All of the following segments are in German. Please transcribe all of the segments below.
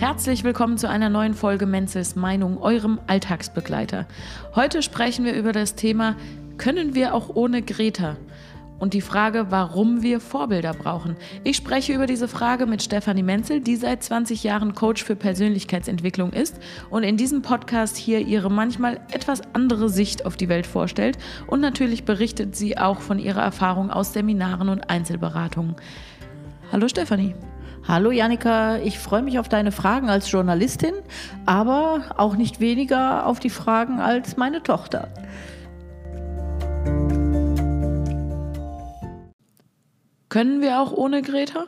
Herzlich willkommen zu einer neuen Folge Menzels Meinung, eurem Alltagsbegleiter. Heute sprechen wir über das Thema, können wir auch ohne Greta? Und die Frage, warum wir Vorbilder brauchen. Ich spreche über diese Frage mit Stefanie Menzel, die seit 20 Jahren Coach für Persönlichkeitsentwicklung ist und in diesem Podcast hier ihre manchmal etwas andere Sicht auf die Welt vorstellt. Und natürlich berichtet sie auch von ihrer Erfahrung aus Seminaren und Einzelberatungen. Hallo Stefanie. Hallo Janika, ich freue mich auf deine Fragen als Journalistin, aber auch nicht weniger auf die Fragen als meine Tochter. Können wir auch ohne Greta?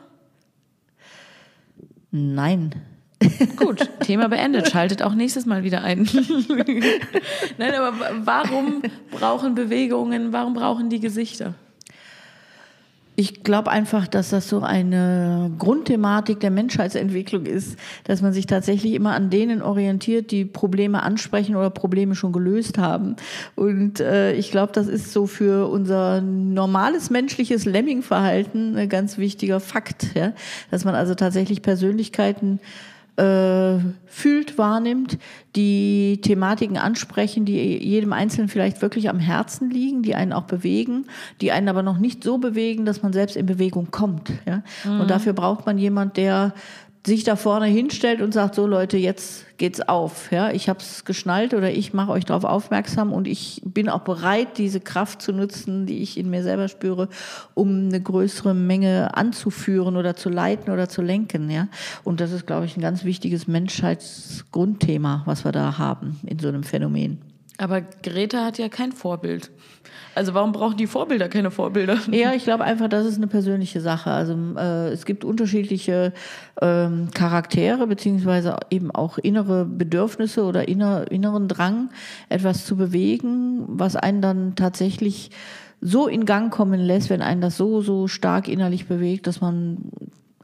Nein. Gut, Thema beendet. Schaltet auch nächstes Mal wieder ein. Nein, aber warum brauchen Bewegungen, warum brauchen die Gesichter? Ich glaube einfach, dass das so eine Grundthematik der Menschheitsentwicklung ist, dass man sich tatsächlich immer an denen orientiert, die Probleme ansprechen oder Probleme schon gelöst haben. Und äh, ich glaube, das ist so für unser normales menschliches Lemming-Verhalten ein ganz wichtiger Fakt, ja? dass man also tatsächlich Persönlichkeiten äh, fühlt, wahrnimmt, die Thematiken ansprechen, die jedem Einzelnen vielleicht wirklich am Herzen liegen, die einen auch bewegen, die einen aber noch nicht so bewegen, dass man selbst in Bewegung kommt. Ja? Mhm. Und dafür braucht man jemand, der sich da vorne hinstellt und sagt, so Leute, jetzt geht's auf. Ja, ich habe es geschnallt oder ich mache euch darauf aufmerksam und ich bin auch bereit, diese Kraft zu nutzen, die ich in mir selber spüre, um eine größere Menge anzuführen oder zu leiten oder zu lenken. Ja, und das ist, glaube ich, ein ganz wichtiges Menschheitsgrundthema, was wir da haben in so einem Phänomen. Aber Greta hat ja kein Vorbild. Also warum brauchen die Vorbilder keine Vorbilder? Ja, ich glaube einfach, das ist eine persönliche Sache. Also äh, es gibt unterschiedliche ähm, Charaktere beziehungsweise eben auch innere Bedürfnisse oder inner, inneren Drang, etwas zu bewegen, was einen dann tatsächlich so in Gang kommen lässt, wenn einen das so, so stark innerlich bewegt, dass man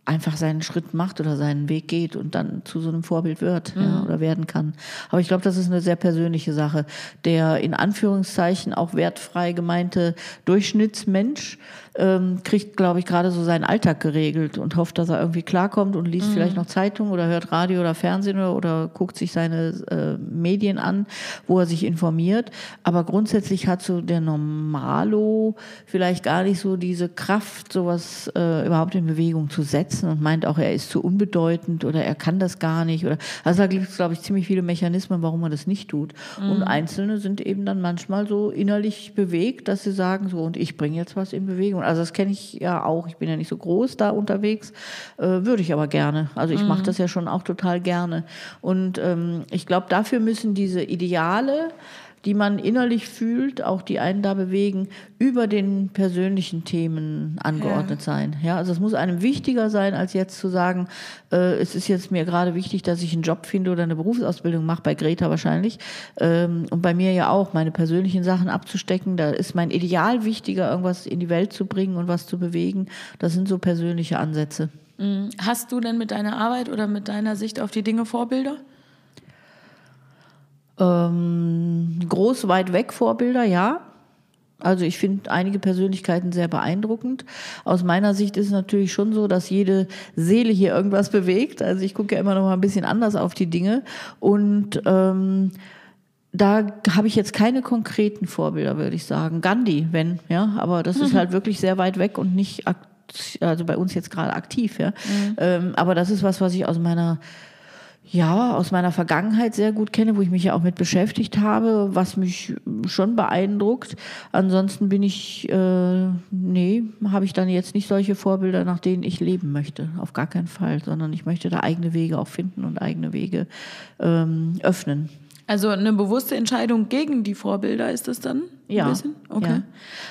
einfach seinen Schritt macht oder seinen Weg geht und dann zu so einem Vorbild wird mhm. ja, oder werden kann. Aber ich glaube, das ist eine sehr persönliche Sache. Der in Anführungszeichen auch wertfrei gemeinte Durchschnittsmensch ähm, kriegt, glaube ich, gerade so seinen Alltag geregelt und hofft, dass er irgendwie klarkommt und liest mhm. vielleicht noch Zeitung oder hört Radio oder Fernsehen oder, oder guckt sich seine äh, Medien an, wo er sich informiert. Aber grundsätzlich hat so der Normalo vielleicht gar nicht so diese Kraft, sowas äh, überhaupt in Bewegung zu setzen und meint auch, er ist zu unbedeutend oder er kann das gar nicht. Oder also da gibt es, glaube ich, ziemlich viele Mechanismen, warum man das nicht tut. Mhm. Und Einzelne sind eben dann manchmal so innerlich bewegt, dass sie sagen, so und ich bringe jetzt was in Bewegung. Also das kenne ich ja auch. Ich bin ja nicht so groß da unterwegs, äh, würde ich aber gerne. Also ich mhm. mache das ja schon auch total gerne. Und ähm, ich glaube, dafür müssen diese Ideale die man innerlich fühlt, auch die einen da bewegen, über den persönlichen Themen angeordnet ja. sein. Ja, also es muss einem wichtiger sein, als jetzt zu sagen, äh, es ist jetzt mir gerade wichtig, dass ich einen Job finde oder eine Berufsausbildung mache, bei Greta wahrscheinlich. Ähm, und bei mir ja auch, meine persönlichen Sachen abzustecken. Da ist mein Ideal wichtiger, irgendwas in die Welt zu bringen und was zu bewegen. Das sind so persönliche Ansätze. Mhm. Hast du denn mit deiner Arbeit oder mit deiner Sicht auf die Dinge Vorbilder? Ähm, groß, weit weg Vorbilder, ja. Also ich finde einige Persönlichkeiten sehr beeindruckend. Aus meiner Sicht ist es natürlich schon so, dass jede Seele hier irgendwas bewegt. Also ich gucke ja immer noch mal ein bisschen anders auf die Dinge. Und ähm, da habe ich jetzt keine konkreten Vorbilder, würde ich sagen. Gandhi, wenn, ja, aber das mhm. ist halt wirklich sehr weit weg und nicht also bei uns jetzt gerade aktiv, ja. Mhm. Ähm, aber das ist was, was ich aus meiner ja, aus meiner Vergangenheit sehr gut kenne, wo ich mich ja auch mit beschäftigt habe, was mich schon beeindruckt. Ansonsten bin ich, äh, nee, habe ich dann jetzt nicht solche Vorbilder, nach denen ich leben möchte. Auf gar keinen Fall, sondern ich möchte da eigene Wege auch finden und eigene Wege ähm, öffnen. Also eine bewusste Entscheidung gegen die Vorbilder ist das dann? Ja. Okay. Ja.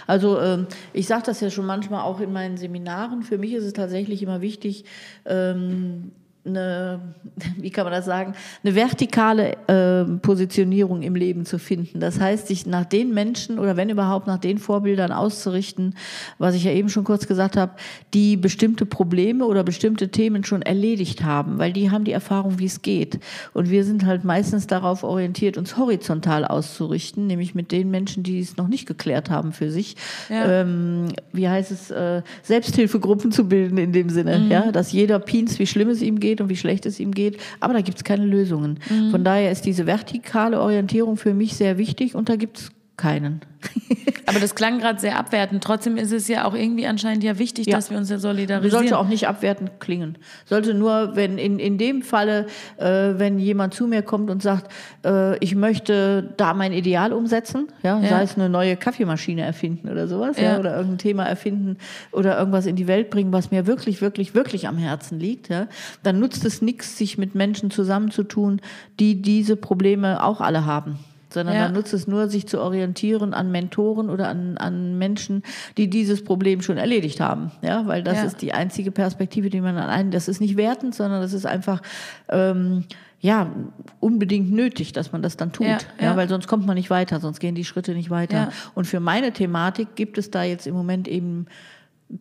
Also ähm, ich sage das ja schon manchmal auch in meinen Seminaren. Für mich ist es tatsächlich immer wichtig, ähm, eine, wie kann man das sagen, eine vertikale äh, Positionierung im Leben zu finden. Das heißt, sich nach den Menschen oder wenn überhaupt nach den Vorbildern auszurichten, was ich ja eben schon kurz gesagt habe, die bestimmte Probleme oder bestimmte Themen schon erledigt haben, weil die haben die Erfahrung, wie es geht. Und wir sind halt meistens darauf orientiert, uns horizontal auszurichten, nämlich mit den Menschen, die es noch nicht geklärt haben für sich. Ja. Ähm, wie heißt es, äh, Selbsthilfegruppen zu bilden in dem Sinne, mhm. ja, dass jeder Pins, wie schlimm es ihm geht, geht und wie schlecht es ihm geht, aber da gibt es keine Lösungen. Mhm. Von daher ist diese vertikale Orientierung für mich sehr wichtig und da gibt es keinen. Aber das klang gerade sehr abwertend. Trotzdem ist es ja auch irgendwie anscheinend ja wichtig, ja. dass wir uns ja solidarisieren. Sollte auch nicht abwertend klingen. Sollte nur, wenn in, in dem Falle, äh, wenn jemand zu mir kommt und sagt, äh, ich möchte da mein Ideal umsetzen, ja, ja, sei es eine neue Kaffeemaschine erfinden oder sowas, ja. ja. oder irgendein Thema erfinden oder irgendwas in die Welt bringen, was mir wirklich, wirklich, wirklich am Herzen liegt, ja, dann nutzt es nichts, sich mit Menschen zusammenzutun, die diese Probleme auch alle haben sondern ja. man nutzt es nur, sich zu orientieren an Mentoren oder an, an Menschen, die dieses Problem schon erledigt haben. Ja, weil das ja. ist die einzige Perspektive, die man an einen, das ist nicht wertend, sondern das ist einfach, ähm, ja, unbedingt nötig, dass man das dann tut. Ja, ja. weil sonst kommt man nicht weiter, sonst gehen die Schritte nicht weiter. Und für meine Thematik gibt es da jetzt im Moment eben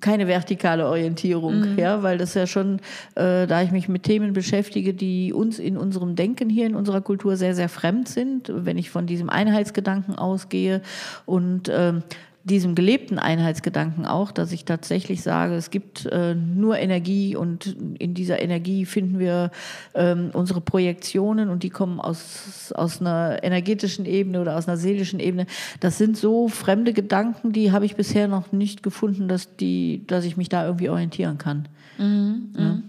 keine vertikale Orientierung, mhm. ja, weil das ja schon, äh, da ich mich mit Themen beschäftige, die uns in unserem Denken hier in unserer Kultur sehr, sehr fremd sind, wenn ich von diesem Einheitsgedanken ausgehe und ähm, diesem gelebten Einheitsgedanken auch, dass ich tatsächlich sage, es gibt äh, nur Energie und in dieser Energie finden wir ähm, unsere Projektionen und die kommen aus, aus einer energetischen Ebene oder aus einer seelischen Ebene. Das sind so fremde Gedanken, die habe ich bisher noch nicht gefunden, dass, die, dass ich mich da irgendwie orientieren kann. Mhm, ja.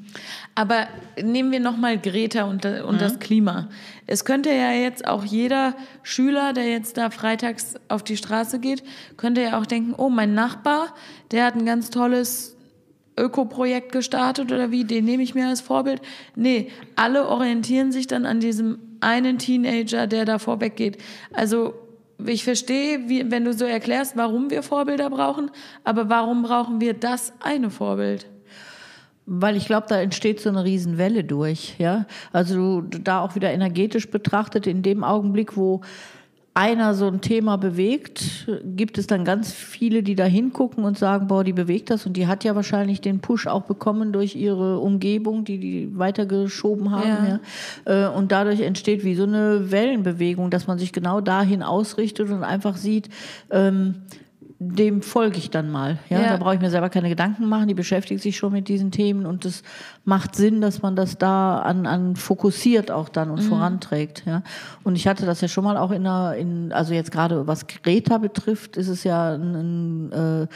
Aber nehmen wir nochmal Greta und, und mhm. das Klima. Es könnte ja jetzt auch jeder Schüler, der jetzt da freitags auf die Straße geht, könnte ja auch denken, oh, mein Nachbar, der hat ein ganz tolles Ökoprojekt gestartet oder wie, den nehme ich mir als Vorbild. Nee, alle orientieren sich dann an diesem einen Teenager, der da vorweggeht. Also ich verstehe, wie, wenn du so erklärst, warum wir Vorbilder brauchen, aber warum brauchen wir das eine Vorbild? Weil ich glaube, da entsteht so eine Riesenwelle durch, ja. Also da auch wieder energetisch betrachtet, in dem Augenblick, wo einer so ein Thema bewegt, gibt es dann ganz viele, die da hingucken und sagen, boah, die bewegt das und die hat ja wahrscheinlich den Push auch bekommen durch ihre Umgebung, die die weitergeschoben haben. Ja. ja. Äh, und dadurch entsteht wie so eine Wellenbewegung, dass man sich genau dahin ausrichtet und einfach sieht, ähm, dem folge ich dann mal. Ja? ja. Da brauche ich mir selber keine Gedanken machen, die beschäftigt sich schon mit diesen Themen und es macht Sinn, dass man das da an, an fokussiert auch dann und mhm. voranträgt. Ja? Und ich hatte das ja schon mal auch in einer, in, also jetzt gerade was Greta betrifft, ist es ja ein, ein äh,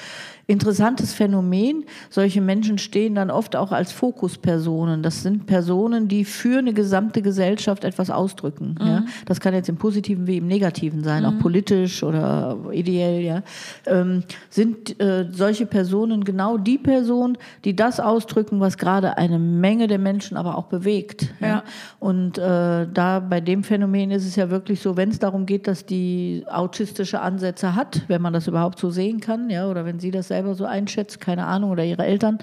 interessantes Phänomen. Solche Menschen stehen dann oft auch als Fokuspersonen. Das sind Personen, die für eine gesamte Gesellschaft etwas ausdrücken. Mhm. Ja? Das kann jetzt im Positiven wie im Negativen sein, mhm. auch politisch oder ideell. Ja? Ähm, sind äh, solche Personen genau die Personen, die das ausdrücken, was gerade eine Menge der Menschen aber auch bewegt. Ja? ja? Und äh, da bei dem Phänomen ist es ja wirklich so, wenn es darum geht, dass die autistische Ansätze hat, wenn man das überhaupt so sehen kann, ja, oder wenn sie das selber so einschätzt, keine Ahnung, oder ihre Eltern,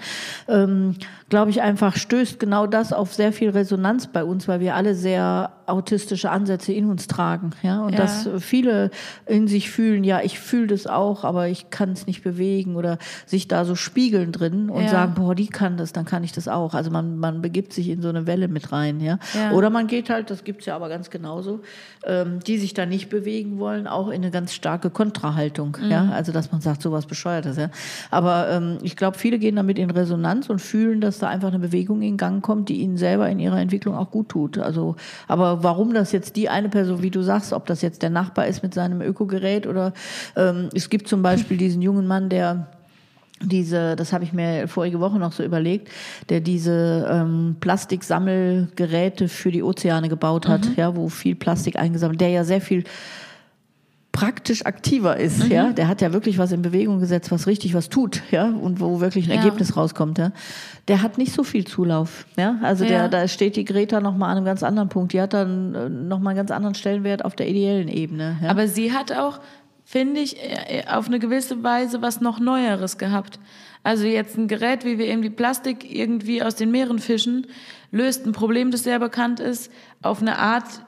ähm, glaube ich einfach, stößt genau das auf sehr viel Resonanz bei uns, weil wir alle sehr autistische Ansätze in uns tragen. Ja? Und ja. dass viele in sich fühlen, ja, ich fühle das auch, aber ich kann es nicht bewegen oder sich da so spiegeln drin und ja. sagen, boah, die kann das, dann kann ich das auch. Also man, man begibt sich in so eine Welle mit rein. Ja? ja. Oder man geht halt, das gibt es ja aber ganz genauso, ähm, die sich da nicht bewegen wollen, auch in eine ganz starke Kontrahaltung. Mhm. Ja? Also dass man sagt, sowas bescheuertes. Ja? Aber ähm, ich glaube, viele gehen damit in Resonanz und fühlen, dass da einfach eine Bewegung in Gang kommt, die ihnen selber in ihrer Entwicklung auch gut tut. Also, aber warum das jetzt die eine Person, wie du sagst, ob das jetzt der Nachbar ist mit seinem Ökogerät oder ähm, es gibt zum Beispiel diesen jungen Mann, der diese, das habe ich mir vorige Woche noch so überlegt, der diese ähm, Plastiksammelgeräte für die Ozeane gebaut hat, mhm. ja, wo viel Plastik eingesammelt, der ja sehr viel praktisch aktiver ist, mhm. ja, der hat ja wirklich was in Bewegung gesetzt, was richtig was tut, ja, und wo wirklich ein ja. Ergebnis rauskommt, ja. Der hat nicht so viel Zulauf, ja, also ja. der, da steht die Greta noch mal an einem ganz anderen Punkt, die hat dann äh, noch mal einen ganz anderen Stellenwert auf der ideellen Ebene. Ja? Aber sie hat auch, finde ich, äh, auf eine gewisse Weise was noch Neueres gehabt. Also jetzt ein Gerät, wie wir eben die Plastik irgendwie aus den Meeren fischen, löst ein Problem, das sehr bekannt ist, auf eine Art,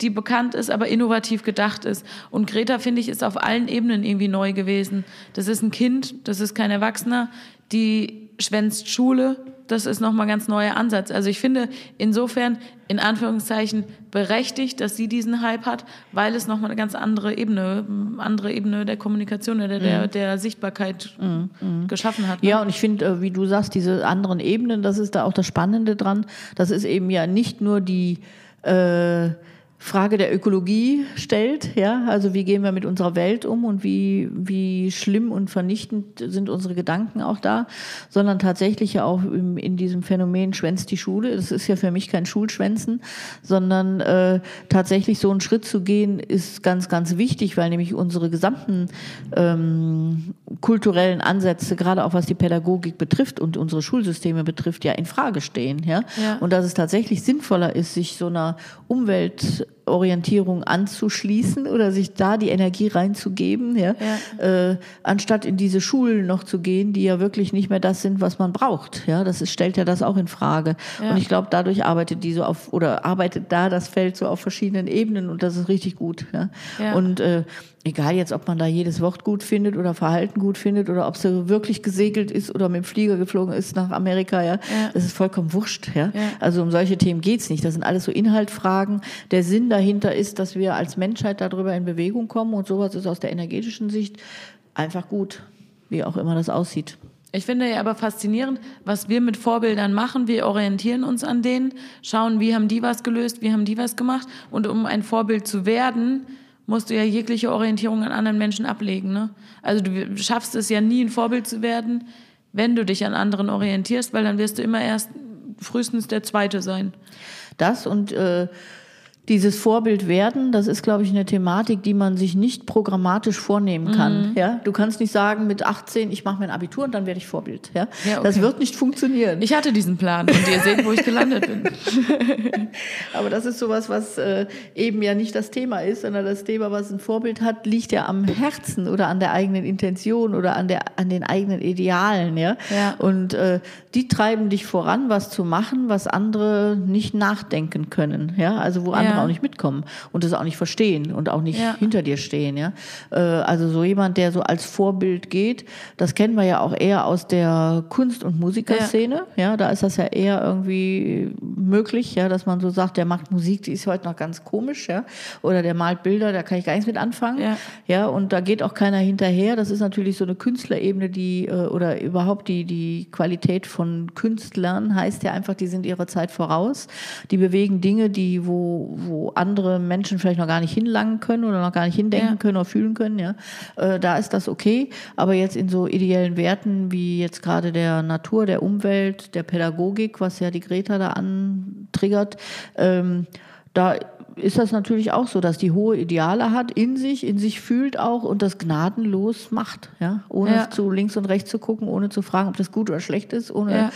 die bekannt ist, aber innovativ gedacht ist. Und Greta, finde ich, ist auf allen Ebenen irgendwie neu gewesen. Das ist ein Kind, das ist kein Erwachsener, die schwänzt Schule, das ist nochmal ein ganz neuer Ansatz. Also ich finde insofern in Anführungszeichen berechtigt, dass sie diesen Hype hat, weil es nochmal eine ganz andere Ebene, andere Ebene der Kommunikation oder der, mhm. der Sichtbarkeit mhm. geschaffen hat. Ne? Ja, und ich finde, äh, wie du sagst, diese anderen Ebenen, das ist da auch das Spannende dran. Das ist eben ja nicht nur die äh, Frage der Ökologie stellt, ja, also wie gehen wir mit unserer Welt um und wie, wie schlimm und vernichtend sind unsere Gedanken auch da, sondern tatsächlich ja auch in, in diesem Phänomen schwänzt die Schule. Das ist ja für mich kein Schulschwänzen, sondern äh, tatsächlich so einen Schritt zu gehen, ist ganz, ganz wichtig, weil nämlich unsere gesamten ähm, kulturellen Ansätze, gerade auch was die Pädagogik betrifft und unsere Schulsysteme betrifft, ja in Frage stehen, ja. ja. Und dass es tatsächlich sinnvoller ist, sich so einer Umwelt Orientierung anzuschließen oder sich da die Energie reinzugeben, ja, ja. Äh, anstatt in diese Schulen noch zu gehen, die ja wirklich nicht mehr das sind, was man braucht. Ja, das ist, stellt ja das auch in Frage. Ja. Und ich glaube, dadurch arbeitet die so auf oder arbeitet da das Feld so auf verschiedenen Ebenen und das ist richtig gut. Ja. ja. Und äh, egal jetzt, ob man da jedes Wort gut findet oder Verhalten gut findet oder ob sie wirklich gesegelt ist oder mit dem Flieger geflogen ist nach Amerika, ja, ja. das ist vollkommen wurscht. Ja? ja. Also um solche Themen geht's nicht. Das sind alles so Inhaltfragen. Der Sinn dahinter ist, dass wir als Menschheit darüber in Bewegung kommen und sowas ist aus der energetischen Sicht einfach gut, wie auch immer das aussieht. Ich finde ja aber faszinierend, was wir mit Vorbildern machen. Wir orientieren uns an denen, schauen, wie haben die was gelöst, wie haben die was gemacht. Und um ein Vorbild zu werden, musst du ja jegliche Orientierung an anderen Menschen ablegen. Ne? Also du schaffst es ja nie, ein Vorbild zu werden, wenn du dich an anderen orientierst, weil dann wirst du immer erst frühestens der Zweite sein. Das und äh, dieses Vorbild werden, das ist, glaube ich, eine Thematik, die man sich nicht programmatisch vornehmen kann. Mhm. Ja, du kannst nicht sagen mit 18, ich mache mein Abitur und dann werde ich Vorbild. Ja, ja okay. das wird nicht funktionieren. Ich hatte diesen Plan und ihr seht, wo ich gelandet bin. Aber das ist sowas, was äh, eben ja nicht das Thema ist, sondern das Thema, was ein Vorbild hat, liegt ja am Herzen oder an der eigenen Intention oder an der an den eigenen Idealen. Ja, ja. und äh, die treiben dich voran, was zu machen, was andere nicht nachdenken können. Ja, also wo andere auch nicht mitkommen und das auch nicht verstehen und auch nicht hinter dir stehen. Ja? Äh, also so jemand, der so als Vorbild geht, das kennen wir ja auch eher aus der Kunst- und Musikerszene. Ja. ja, da ist das ja eher irgendwie möglich, ja, dass man so sagt, der macht Musik, die ist heute noch ganz komisch, ja, oder der malt Bilder, da kann ich gar nichts mit anfangen. Ja, ja und da geht auch keiner hinterher. Das ist natürlich so eine Künstlerebene, die äh, oder überhaupt die die Qualität von Künstlern heißt ja einfach, die sind ihrer Zeit voraus. Die bewegen Dinge, die wo wo andere Menschen vielleicht noch gar nicht hinlangen können oder noch gar nicht hindenken ja. können oder fühlen können, ja, äh, da ist das okay. Aber jetzt in so ideellen Werten wie jetzt gerade der Natur, der Umwelt, der Pädagogik, was ja die Greta da antriggert, ähm, da ist das natürlich auch so, dass die hohe Ideale hat in sich, in sich fühlt auch und das gnadenlos macht, ja, ohne ja. zu links und rechts zu gucken, ohne zu fragen, ob das gut oder schlecht ist, ohne ja.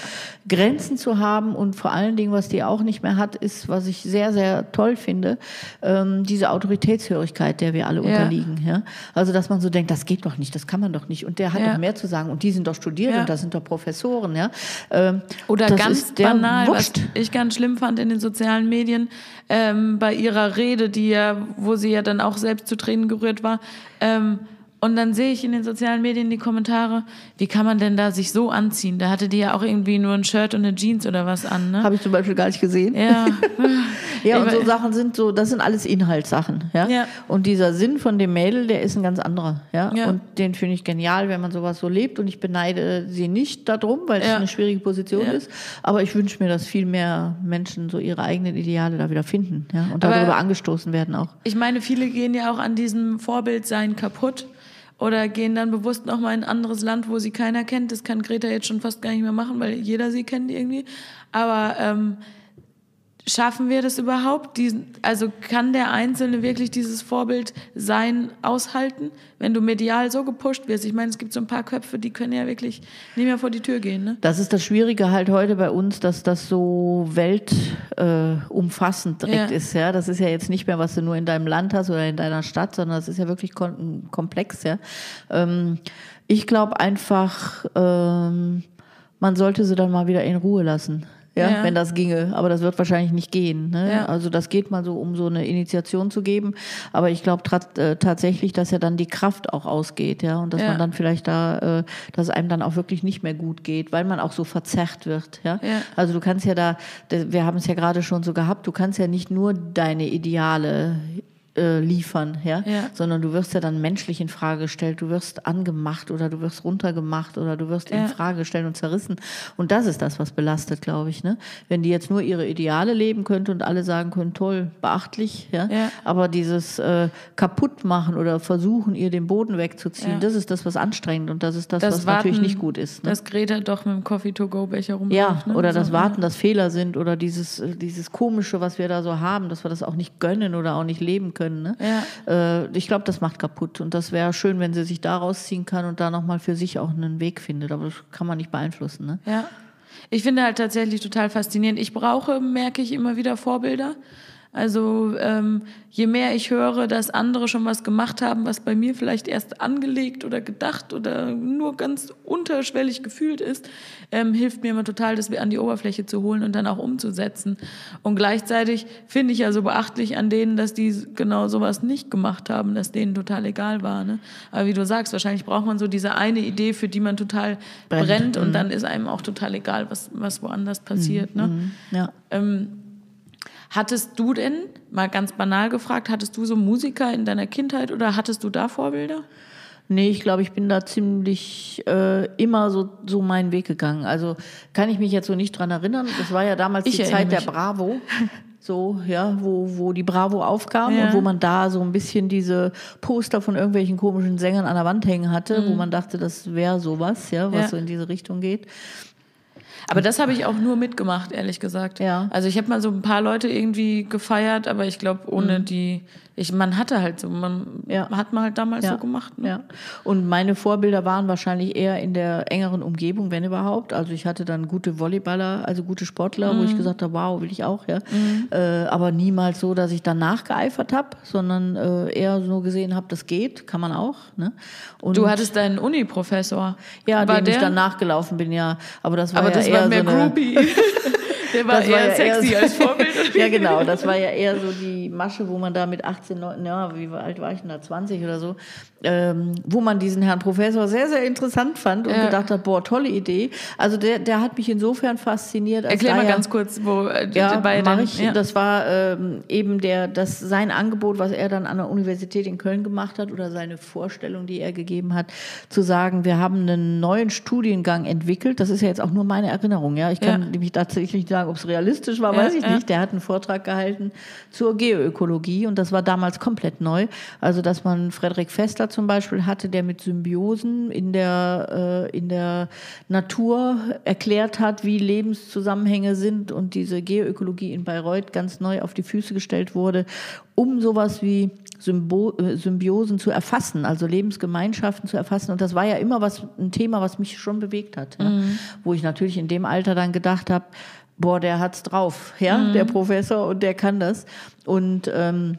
Grenzen zu haben und vor allen Dingen, was die auch nicht mehr hat, ist, was ich sehr, sehr toll finde, ähm, diese Autoritätshörigkeit, der wir alle ja. unterliegen, ja. Also, dass man so denkt, das geht doch nicht, das kann man doch nicht und der hat doch mehr zu sagen und die sind doch studiert und das sind doch Professoren, ja. Ähm, oder ganz banal, Wurscht. was ich ganz schlimm fand in den sozialen Medien, ähm, bei ihrer ihrer Rede, die ja, wo sie ja dann auch selbst zu Tränen gerührt war, ähm, und dann sehe ich in den sozialen Medien die Kommentare, wie kann man denn da sich so anziehen? Da hatte die ja auch irgendwie nur ein Shirt und eine Jeans oder was an. Ne? Habe ich zum Beispiel gar nicht gesehen. Ja. ja, und so Sachen sind so, das sind alles Inhaltssachen. Ja? ja. Und dieser Sinn von dem Mädel, der ist ein ganz anderer. Ja. ja. Und den finde ich genial, wenn man sowas so lebt. Und ich beneide sie nicht darum, weil es ja. eine schwierige Position ist. Aber ich wünsche mir, dass viel mehr Menschen so ihre eigenen Ideale da wieder finden. Ja? Und darüber Aber angestoßen werden auch. Ich meine, viele gehen ja auch an diesem Vorbildsein kaputt oder gehen dann bewusst nochmal in ein anderes Land, wo sie keiner kennt. Das kann Greta jetzt schon fast gar nicht mehr machen, weil jeder sie kennt irgendwie. Aber ähm, Schaffen wir das überhaupt? Diesen, also kann der Einzelne wirklich dieses Vorbild sein aushalten, wenn du medial so gepusht wirst? Ich meine, es gibt so ein paar Köpfe, die können ja wirklich nicht mehr vor die Tür gehen. Ne? Das ist das Schwierige halt heute bei uns, dass das so weltumfassend äh, direkt ja. ist. Ja, das ist ja jetzt nicht mehr, was du nur in deinem Land hast oder in deiner Stadt, sondern das ist ja wirklich komplex. Ja, ähm, ich glaube einfach, ähm, man sollte sie dann mal wieder in Ruhe lassen. Ja, Ja. wenn das ginge. Aber das wird wahrscheinlich nicht gehen. Ne? Ja. Also das geht mal so, um so eine Initiation zu geben. Aber ich glaube äh, tatsächlich, dass ja dann die Kraft auch ausgeht, ja, und dass Ja. man dann vielleicht da, äh, dass einem dann auch wirklich nicht mehr gut geht, weil man auch so verzerrt wird, ja. Also du kannst ja da, wir haben es ja gerade schon so gehabt, du kannst ja nicht nur deine Ideale äh, liefern, ja? Ja. sondern du wirst ja dann menschlich in Frage gestellt, du wirst angemacht oder du wirst runtergemacht oder du wirst Ja. in Frage gestellt und zerrissen. Und das ist das, was belastet, glaube ich. Ne? Wenn die jetzt nur ihre Ideale leben könnte und alle sagen können, toll, beachtlich, ja, Ja. aber dieses äh, kaputt machen oder versuchen, ihr den Boden wegzuziehen, das ist das, was anstrengend und das ist das, Das was Warten, natürlich nicht gut ist. Ne? Dass Greta doch mit dem Coffee-to-go-Becher rumläuft. Ja, ne? oder das So, Warten, dass Fehler sind oder dieses, äh, dieses Komische, was wir da so haben, dass wir das auch nicht gönnen oder auch nicht leben können. Ne? Äh, ich glaube, das macht kaputt. Und das wäre schön, wenn sie sich da rausziehen kann und da nochmal für sich auch einen Weg findet. Aber das kann man nicht beeinflussen. Ne? Ja. Ich finde halt tatsächlich total faszinierend. Ich brauche, merke ich, immer wieder Vorbilder. Also ähm, je mehr ich höre, dass andere schon was gemacht haben, was bei mir vielleicht erst angelegt oder gedacht oder nur ganz unterschwellig gefühlt ist, ähm, hilft mir immer total, das an die Oberfläche zu holen und dann auch umzusetzen. Und gleichzeitig finde ich ja so beachtlich an denen, dass die genau sowas nicht gemacht haben, dass denen total egal war. Ne? Aber wie du sagst, wahrscheinlich braucht man so diese eine Idee, für die man total Brennt. brennt, und dann ist einem auch total egal, was, was woanders passiert. Ne? Ja. Ähm, hattest du denn, mal ganz banal gefragt, hattest du so Musiker in deiner Kindheit oder hattest du da Vorbilder? Nee, ich glaube, ich bin da ziemlich äh, immer so, so meinen Weg gegangen. Also kann ich mich jetzt so nicht dran erinnern. Das war ja damals Ich die Zeit der mich. Bravo. So, ja, wo, wo die Bravo aufkam Ja. und wo man da so ein bisschen diese Poster von irgendwelchen komischen Sängern an der Wand hängen hatte, wo man dachte, das wäre sowas, ja, was Mhm. Ja. so in diese Richtung geht. Aber das habe ich auch nur mitgemacht, ehrlich gesagt. Ja. Also ich habe mal so ein paar Leute irgendwie gefeiert, aber ich glaube, ohne die, ich, man hatte halt so, man Ja. hat man halt damals Ja. so gemacht. Ne? Ja. Und meine Vorbilder waren wahrscheinlich eher in der engeren Umgebung, wenn überhaupt. Also ich hatte dann gute Volleyballer, also gute Sportler, Mhm. wo ich gesagt habe, wow, will ich auch, ja. Äh, aber niemals so, dass ich danach geeifert habe, sondern äh, eher so gesehen habe, das geht, kann man auch. Ne? Und Du hattest deinen Uni-Professor. ja, dem der? ich dann nachgelaufen bin, ja. Aber das war aber ja das eher war mehr so eine, Groupie. der war Das war eher ja eher sexy so- als Vorbild. ja, genau. Das war ja eher so die Masche, wo man da mit 18, 19, ja, wie alt war ich denn da, 20 oder so, ähm, wo man diesen Herrn Professor sehr, sehr interessant fand und Ja. gedacht hat, boah, tolle Idee. Also der, der hat mich insofern fasziniert. Als Erklär mal ganz kurz, wo äh, ja, bei mach ich. ja. Das war ähm, eben der, das sein Angebot, was er dann an der Universität in Köln gemacht hat oder seine Vorstellung, die er gegeben hat, zu sagen, wir haben einen neuen Studiengang entwickelt. Das ist ja jetzt auch nur meine Erinnerung. Ja, ich kann Ja. nämlich tatsächlich nicht sagen, ob es realistisch war, weiß ich nicht. Der hat einen Vortrag gehalten zur Geoökologie und das war damals komplett neu. Also, dass man Frederik Fester zum Beispiel hatte, der mit Symbiosen in der, äh, in der Natur erklärt hat, wie Lebenszusammenhänge sind und diese Geoökologie in Bayreuth ganz neu auf die Füße gestellt wurde, um sowas wie Symbo äh, Symbiosen zu erfassen, also Lebensgemeinschaften zu erfassen. Und das war ja immer was, ein Thema, was mich schon bewegt hat. Ja? Wo ich natürlich in dem Alter dann gedacht habe, boah, der hat's drauf, ja, der Professor und der kann das. Und ähm,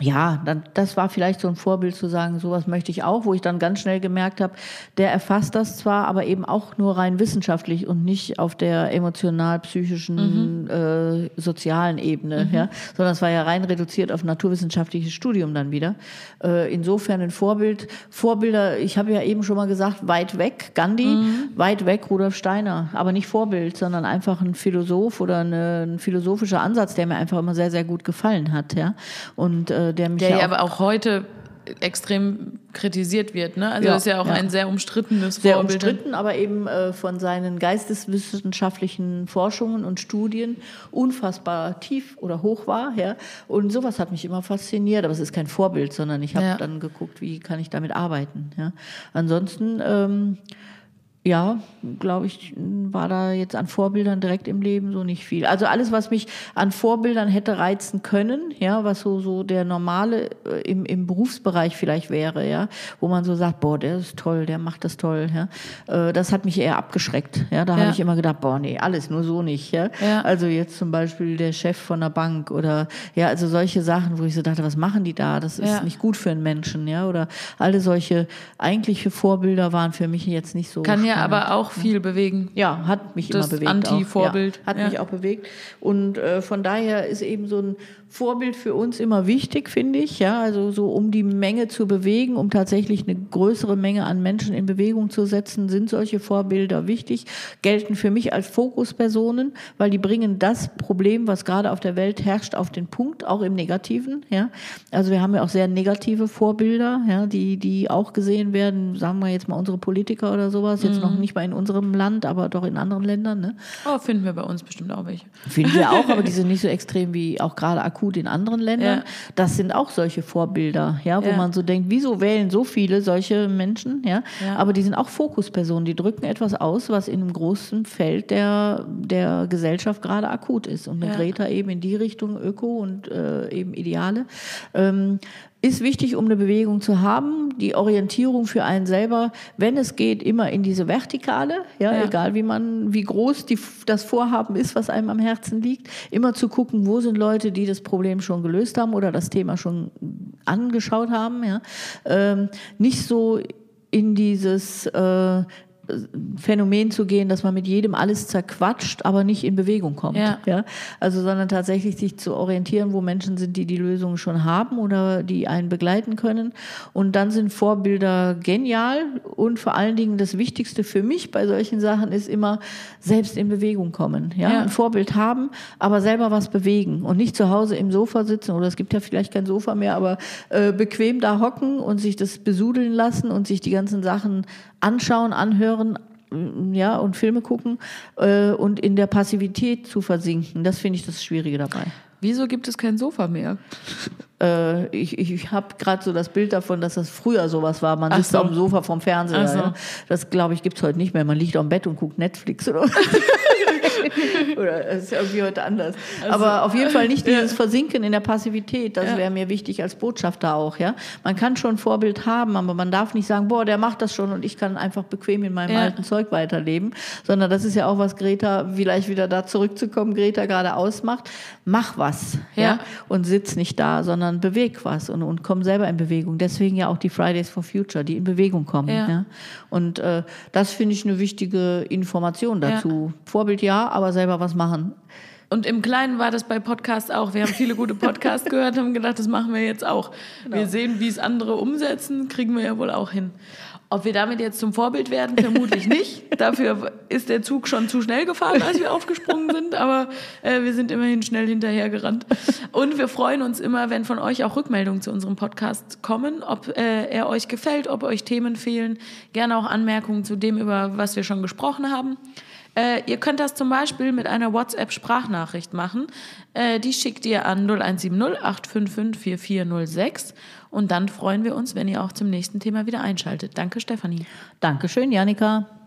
ja, dann, das war vielleicht so ein Vorbild zu sagen, sowas möchte ich auch, wo ich dann ganz schnell gemerkt habe, der erfasst das zwar, aber eben auch nur rein wissenschaftlich und nicht auf der emotional-psychischen, äh, sozialen Ebene, ja, sondern es war ja rein reduziert auf naturwissenschaftliches Studium dann wieder. Äh, insofern ein Vorbild, Vorbilder, ich habe ja eben schon mal gesagt, weit weg, Gandhi, weit weg, Rudolf Steiner, aber nicht Vorbild, sondern einfach ein Philosoph oder eine, ein philosophischer Ansatz, der mir einfach immer sehr, sehr gut gefallen hat, ja, und äh, der mich Der ja ja auch aber auch heute extrem kritisiert wird. Ne? Also Ja, ist ja auch ja. ein sehr umstrittenes sehr Vorbild. umstritten, aber eben äh, von seinen geisteswissenschaftlichen Forschungen und Studien unfassbar tief oder hoch war. Ja? Und sowas hat mich immer fasziniert, aber es ist kein Vorbild, sondern ich habe Ja. dann geguckt, wie kann ich damit arbeiten. Ja? Ansonsten, ähm, ja, glaube ich, war da jetzt an Vorbildern direkt im Leben so nicht viel. Also alles, was mich an Vorbildern hätte reizen können, ja, was so, so der normale äh, im, im Berufsbereich vielleicht wäre, ja, wo man so sagt, boah, der ist toll, der macht das toll, ja, äh, das hat mich eher abgeschreckt, ja, da Ja. habe ich immer gedacht, boah, nee, alles nur so nicht, ja. Ja. Also jetzt zum Beispiel der Chef von der Bank oder, ja, also solche Sachen, wo ich so dachte, was machen die da, das ist Ja. nicht gut für einen Menschen, ja, oder alle solche eigentliche Vorbilder waren für mich jetzt nicht so Kann ja ja aber auch viel bewegen. Ja, hat mich Das immer bewegt. Anti-Vorbild. Ja, hat Ja. mich auch bewegt. Und äh, von daher ist eben so ein Vorbild für uns immer wichtig, finde ich. Ja, also so um die Menge zu bewegen, um tatsächlich eine größere Menge an Menschen in Bewegung zu setzen, sind solche Vorbilder wichtig, gelten für mich als Fokuspersonen, weil die bringen das Problem, was gerade auf der Welt herrscht, auf den Punkt, auch im Negativen. Ja, also wir haben ja auch sehr negative Vorbilder, ja, die, die auch gesehen werden, sagen wir jetzt mal unsere Politiker oder sowas, jetzt noch nicht mal in unserem Land, aber doch in anderen Ländern. Ne? Oh, finden wir bei uns bestimmt auch welche. Finden wir auch, aber die sind nicht so extrem wie auch gerade akut in anderen Ländern. Ja. Das sind auch solche Vorbilder, ja, wo Ja. man so denkt, wieso wählen so viele solche Menschen, ja? Ja. Aber die sind auch Fokuspersonen, die drücken etwas aus, was in einem großen Feld der, der Gesellschaft gerade akut ist. Und eine Ja. Greta eben in die Richtung Öko und äh, eben Ideale. Ähm, ist wichtig, um eine Bewegung zu haben, die Orientierung für einen selber, wenn es geht, immer in diese Vertikale, ja, Ja. egal wie man, wie groß die, das Vorhaben ist, was einem am Herzen liegt, immer zu gucken, wo sind Leute, die das Problem schon gelöst haben oder das Thema schon angeschaut haben, ja. Ähm, nicht so in dieses äh, Phänomen zu gehen, dass man mit jedem alles zerquatscht, aber nicht in Bewegung kommt. Ja. Ja? Also, sondern tatsächlich sich zu orientieren, wo Menschen sind, die die Lösungen schon haben oder die einen begleiten können. Und dann sind Vorbilder genial und vor allen Dingen das Wichtigste für mich bei solchen Sachen ist immer selbst in Bewegung kommen. Ja? Ja. Ein Vorbild haben, aber selber was bewegen und nicht zu Hause im Sofa sitzen oder es gibt ja vielleicht kein Sofa mehr, aber äh, bequem da hocken und sich das besudeln lassen und sich die ganzen Sachen anschauen, anhören, mm, ja, und Filme gucken äh, und in der Passivität zu versinken. Das finde ich das Schwierige dabei. Wieso gibt es kein Sofa mehr? Äh, ich ich habe gerade so das Bild davon, dass das früher sowas war. Man Ach sitzt so. auf dem Sofa vom Fernseher. So. Ja. Das, glaube ich, gibt's heute nicht mehr. Man liegt dem Bett und guckt Netflix oder Oder es ist irgendwie heute anders. Aber auf jeden Fall nicht dieses Versinken in der Passivität. Das Also, Ja. wäre mir wichtig als Botschafter auch. Ja, man kann schon ein Vorbild haben, aber man darf nicht sagen, boah, der macht das schon und ich kann einfach bequem in meinem Ja. alten Zeug weiterleben. Sondern das ist ja auch was Greta, vielleicht wieder da zurückzukommen, Greta gerade ausmacht. Mach was, ja, Ja. und sitz nicht da, sondern beweg was und, und komm selber in Bewegung. Deswegen ja auch die Fridays for Future, die in Bewegung kommen. Ja. Ja. Und äh, das finde ich eine wichtige Information dazu. Vorbild ja, aber selber was machen. Und im Kleinen war das bei Podcasts auch. Wir haben viele gute Podcasts gehört, haben gedacht, das machen wir jetzt auch. Wir sehen, wie es andere umsetzen, kriegen wir ja wohl auch hin. Ob wir damit jetzt zum Vorbild werden, vermutlich nicht. Dafür ist der Zug schon zu schnell gefahren, als wir aufgesprungen sind. Aber äh, wir sind immerhin schnell hinterhergerannt. Und wir freuen uns immer, wenn von euch auch Rückmeldungen zu unserem Podcast kommen, ob äh, er euch gefällt, ob euch Themen fehlen. Gerne auch Anmerkungen zu dem, über was wir schon gesprochen haben. Äh, ihr könnt das zum Beispiel mit einer WhatsApp-Sprachnachricht machen. Äh, die schickt ihr an 0170 855 4406. Und dann freuen wir uns, wenn ihr auch zum nächsten Thema wieder einschaltet. Danke, Stefanie. Dankeschön, Janika.